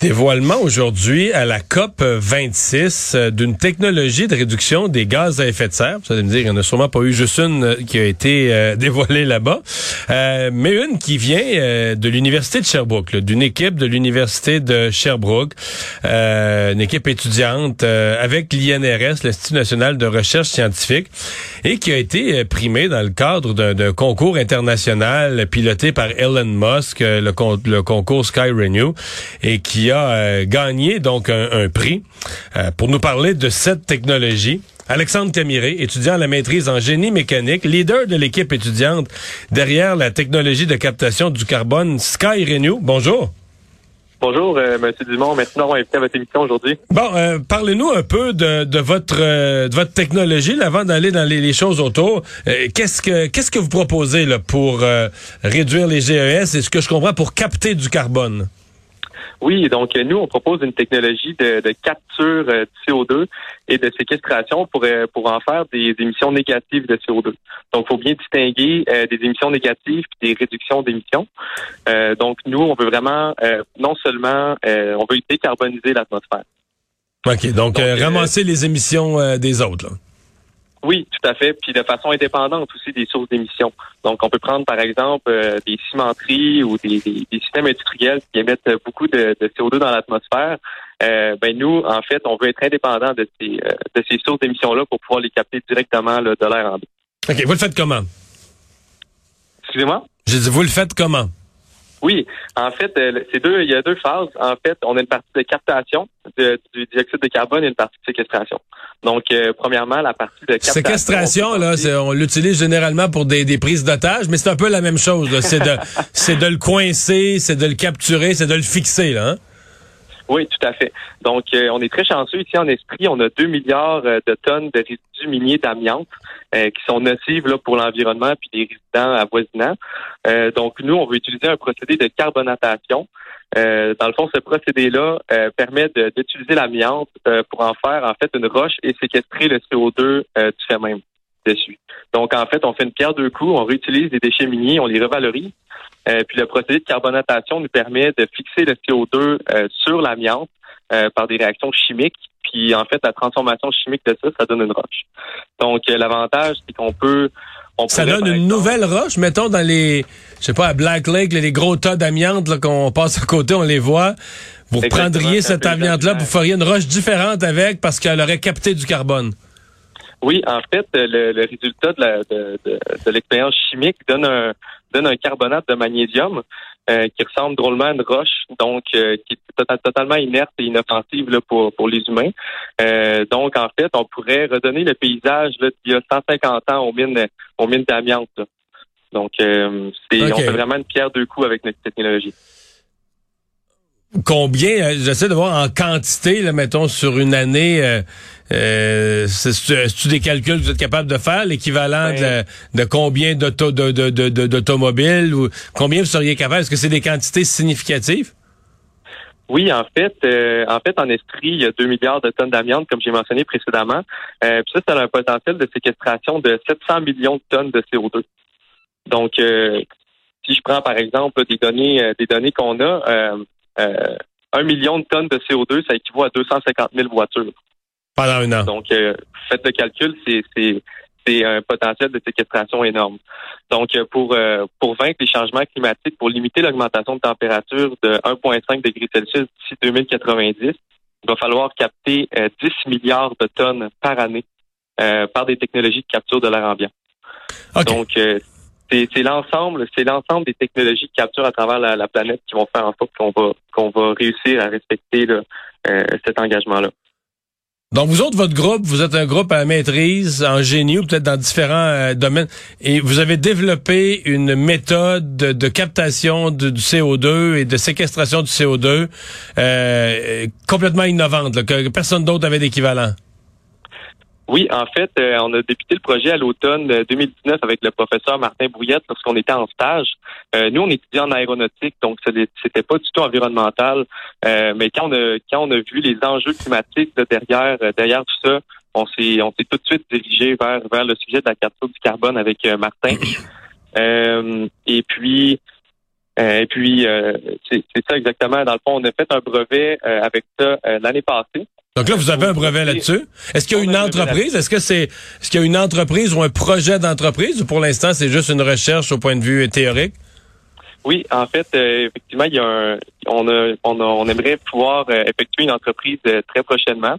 Dévoilement aujourd'hui à la COP 26 euh, d'une technologie de réduction des gaz à effet de serre. Vous allez me dire, il n'y en a sûrement pas eu juste une euh, qui a été euh, dévoilée là-bas, mais une qui vient de l'Université de Sherbrooke, d'une équipe de l'Université de Sherbrooke, une équipe étudiante avec l'INRS, l'Institut national de recherche scientifique, et qui a été primée dans le cadre d'un concours international piloté par Elon Musk, le, le concours Sky Renew, et qui a euh, gagné donc un, prix euh, pour nous parler de cette technologie. Alexandre Camiré, étudiant à la maîtrise en génie mécanique, leader de l'équipe étudiante derrière la technologie de captation du carbone Sky Renew. Bonjour. Bonjour, euh, M. Dumont. Merci d'avoir invité à votre émission aujourd'hui. Bon, parlez-nous un peu de, votre de votre technologie avant d'aller dans les, choses autour. qu'est-ce que qu'est-ce que vous proposez là, pour réduire les GES et ce que je comprends pour capter du carbone? Oui, donc nous, on propose une technologie de, capture euh, de CO2 et de séquestration pour, euh, pour en faire des émissions négatives de CO2. Donc, il faut bien distinguer euh, des émissions négatives et des réductions d'émissions. donc, nous, on veut vraiment, non seulement, on veut décarboniser l'atmosphère. OK, donc, ramasser les émissions des autres. Là. Oui, tout à fait. Puis de façon indépendante aussi des sources d'émissions. Donc, on peut prendre par exemple euh, des cimenteries ou des, systèmes industriels qui émettent beaucoup de, CO2 dans l'atmosphère. Euh, ben nous, en fait, on veut être indépendant de ces, euh, de ces sources d'émissions-là pour pouvoir les capter directement de l'air en OK. Vous le faites comment? Excusez-moi? J'ai dit, vous le faites comment? Oui, en fait, euh, c'est deux, il y a deux phases. En fait, on a une partie de captation du dioxyde de carbone et une partie de séquestration. Donc, euh, premièrement, la partie de captation. Séquestration, là, on l'utilise généralement pour des, des prises d'otages, mais c'est un peu la même chose. C'est de, c'est de le coincer, c'est de le capturer, c'est de le fixer, là. Hein? Oui, tout à fait. Donc, euh, on est très chanceux ici en esprit. On a 2 milliards de tonnes de résidus miniers d'amiante euh, qui sont nocives là, pour l'environnement puis les résidents avoisinants. Euh, donc, nous, on veut utiliser un procédé de carbonatation. Euh, dans le fond, ce procédé-là permet d'utiliser l'amiante pour en faire en fait une roche et séquestrer le CO2 du fait même dessus. Donc, en fait, on fait une pierre deux coups, on réutilise les déchets miniers, on les revalorise. puis le procédé de carbonatation nous permet de fixer le CO2 sur l'amiante par des réactions chimiques puis en fait, la transformation chimique de ça, ça donne une roche. Donc euh, l'avantage, c'est qu'on peut ça donne une nouvelle roche, mettons dans les, je sais pas, à Black Lake, les gros tas d'amiante qu'on passe à côté, on les voit. Vous prendriez cette amiante-là, vous feriez une roche différente avec parce qu'elle aurait capté du carbone. Oui, en fait, le, résultat de l'expérience chimique donne un, donne un carbonate de magnésium euh, qui ressemble drôlement à une roche, donc euh, qui est totalement inerte et inoffensive là, pour, pour les humains. Euh, donc, en fait, on pourrait redonner le paysage là, d'il y a 150 ans aux mines, aux mines d'amiante. Donc, c'est, on fait vraiment une pierre deux coups avec notre technologie. Combien, j'essaie de voir en quantité, là, mettons, sur une année, euh, c'est-tu des calculs que vous êtes capable de faire, l'équivalent de, de, combien d'automobiles ou combien vous seriez capable? Est-ce que c'est des quantités significatives? Oui, en fait, euh, en fait, en Estrie, il y a 2 milliards de tonnes d'amiante, comme j'ai mentionné précédemment. Euh, puis ça, ça a un potentiel de séquestration de 700 millions de tonnes de CO2. Donc, euh, si je prends par exemple des données, des données qu'on a, un million de tonnes de CO2, ça équivaut à 250 000 voitures. Pendant un an. Donc, euh, faites le calcul, c'est un potentiel de séquestration énorme. Donc, euh, pour, euh, pour vaincre les changements climatiques, pour limiter l'augmentation de température de 1,5 degrés Celsius d'ici 2090, il va falloir capter 10 milliards de tonnes par année par des technologies de capture de l'air ambiant. Donc, c'est l'ensemble, c'est l'ensemble des technologies de capture à travers la, planète qui vont faire en sorte qu'on va qu'on va réussir à respecter cet engagement-là. Donc, vous autres, votre groupe, vous êtes un groupe à maîtrise en génie ou peut-être dans différents euh, domaines, et vous avez développé une méthode de, captation du CO2 et de séquestration du CO2 euh, complètement innovante, que personne d'autre avait d'équivalent. Oui, en fait, euh, on a débuté le projet à l'automne 2019 euh, avec le professeur Martin Brouillette lorsqu'on était en stage. Euh, nous, on étudiait en aéronautique, donc c'était pas du tout environnemental. mais quand on a quand on a vu les enjeux climatiques derrière derrière tout ça, on s'est on s'est tout de suite dirigé vers vers le sujet de la capture du carbone avec Martin. et puis et puis c'est ça exactement. Dans le fond, on a fait un brevet avec ça l'année passée. Donc là, vous avez un brevet là-dessus. Est-ce qu'il y a une entreprise? Est-ce que c'est est-ce qu'il y a une entreprise ou un projet d'entreprise ou pour l'instant c'est juste une recherche au point de vue théorique? Oui, en fait, euh, effectivement, il y a un, on, a, on, on aimerait pouvoir euh, effectuer une entreprise euh, très prochainement.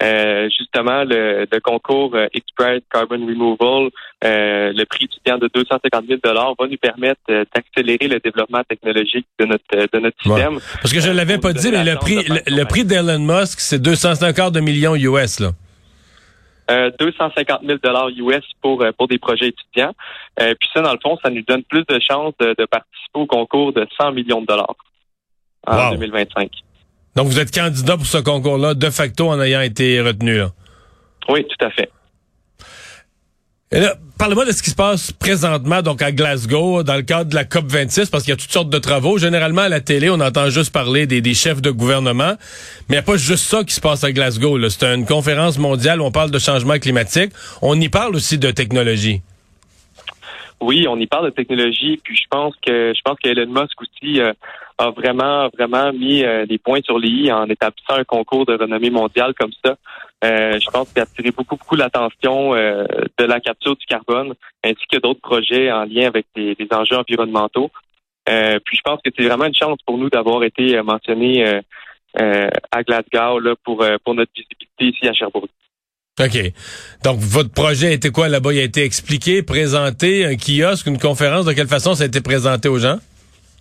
Justement, le, concours Express Carbon Removal, le prix étudiant de 250 000 va nous permettre d'accélérer le développement technologique de notre de notre système. Parce que je l'avais pas dit, mais le prix le, prix d'Elon Musk, c'est 250 de millions US là. 250 000 dollars US pour pour des projets étudiants. puis ça, dans le fond, ça nous donne plus de chances de, de participer au concours de 100 millions de dollars en 2025. Donc, vous êtes candidat pour ce concours-là, de facto, en ayant été retenu. Là. Oui, tout à fait. parlez-moi de ce qui se passe présentement, donc à Glasgow, dans le cadre de la COP 26, parce qu'il y a toutes sortes de travaux. Généralement, à la télé, on entend juste parler des, chefs de gouvernement, mais il n'y a pas juste ça qui se passe à Glasgow. C'est une conférence mondiale où on parle de changement climatique. On y parle aussi de technologie. Oui, on y parle de technologie, puis je pense que je pense qu'Elon Musk aussi euh, a vraiment vraiment mis euh, les points sur les i en établissant un concours de renommée mondiale comme ça. Euh, je pense qu'il a attiré beaucoup beaucoup l'attention de la capture du carbone, ainsi que d'autres projets en lien avec des, enjeux environnementaux. puis je pense que c'est vraiment une chance pour nous d'avoir été mentionnés à Glasgow là, pour pour notre visibilité ici à Sherbrooke. OK. Donc, votre projet a été quoi? Là-bas? Il a été expliqué, présenté, un kiosque, une conférence? De quelle façon ça a été présenté aux gens?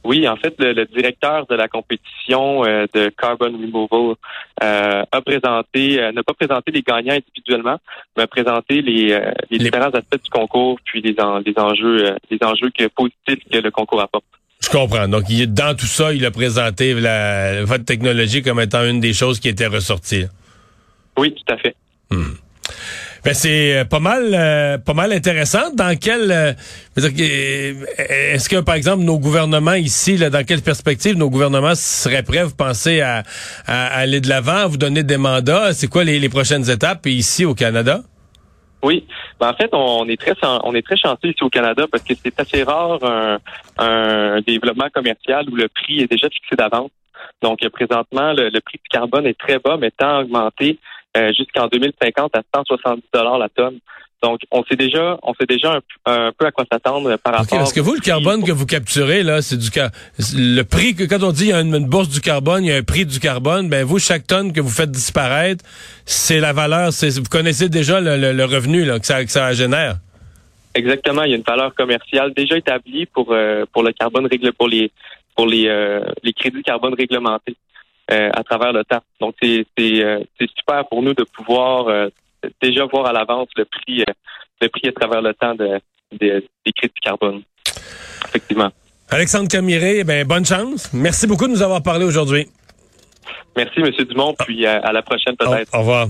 Oui, en fait, le, directeur de la compétition euh, de Carbon Removal euh, a présenté, euh, n'a pas présenté les gagnants individuellement, mais a présenté les, différents aspects du concours, puis les, enjeux, les enjeux que, positifs que le concours apporte. Je comprends. Donc, il, dans tout ça, il a présenté la, votre technologie comme étant une des choses qui était ressortie. Oui, tout à fait. Hmm. Ben c'est euh, pas mal, euh, pas mal intéressant. Dans quel, euh, est-ce que par exemple nos gouvernements ici, là, dans quelle perspective nos gouvernements seraient prêts, vous pensez à, aller de l'avant, à vous donner des mandats? C'est quoi les, prochaines étapes ici au Canada? Oui, ben, en fait, on est très on est très chanceux ici au Canada parce que c'est assez rare un, un développement commercial où le prix est déjà fixé d'avance. Donc présentement, le, le, prix du carbone est très bas, mais tant augmenté euh, jusqu'en 2050 à 170 dollars la tonne. Donc, on sait déjà, on sait déjà un, peu à quoi s'attendre par rapport. Parce que vous, le carbone que vous capturez là, c'est du le prix que quand on dit il y a une, bourse du carbone, il y a un prix du carbone. Ben vous, chaque tonne que vous faites disparaître, c'est la valeur. C'est vous connaissez déjà le, revenu là, que ça que ça génère. Exactement, il y a une valeur commerciale déjà établie pour euh, pour le carbone règle pour les pour les euh, les crédits carbone réglementés. Euh, à travers le temps. Donc, c'est euh, super pour nous de pouvoir euh, déjà voir à l'avance le prix le prix à travers le temps de, des crédits carbone. Effectivement. Alexandre Camiré, ben, bonne chance. Merci beaucoup de nous avoir parlé aujourd'hui. Merci, M. Dumont, puis à, la prochaine peut-être. au revoir.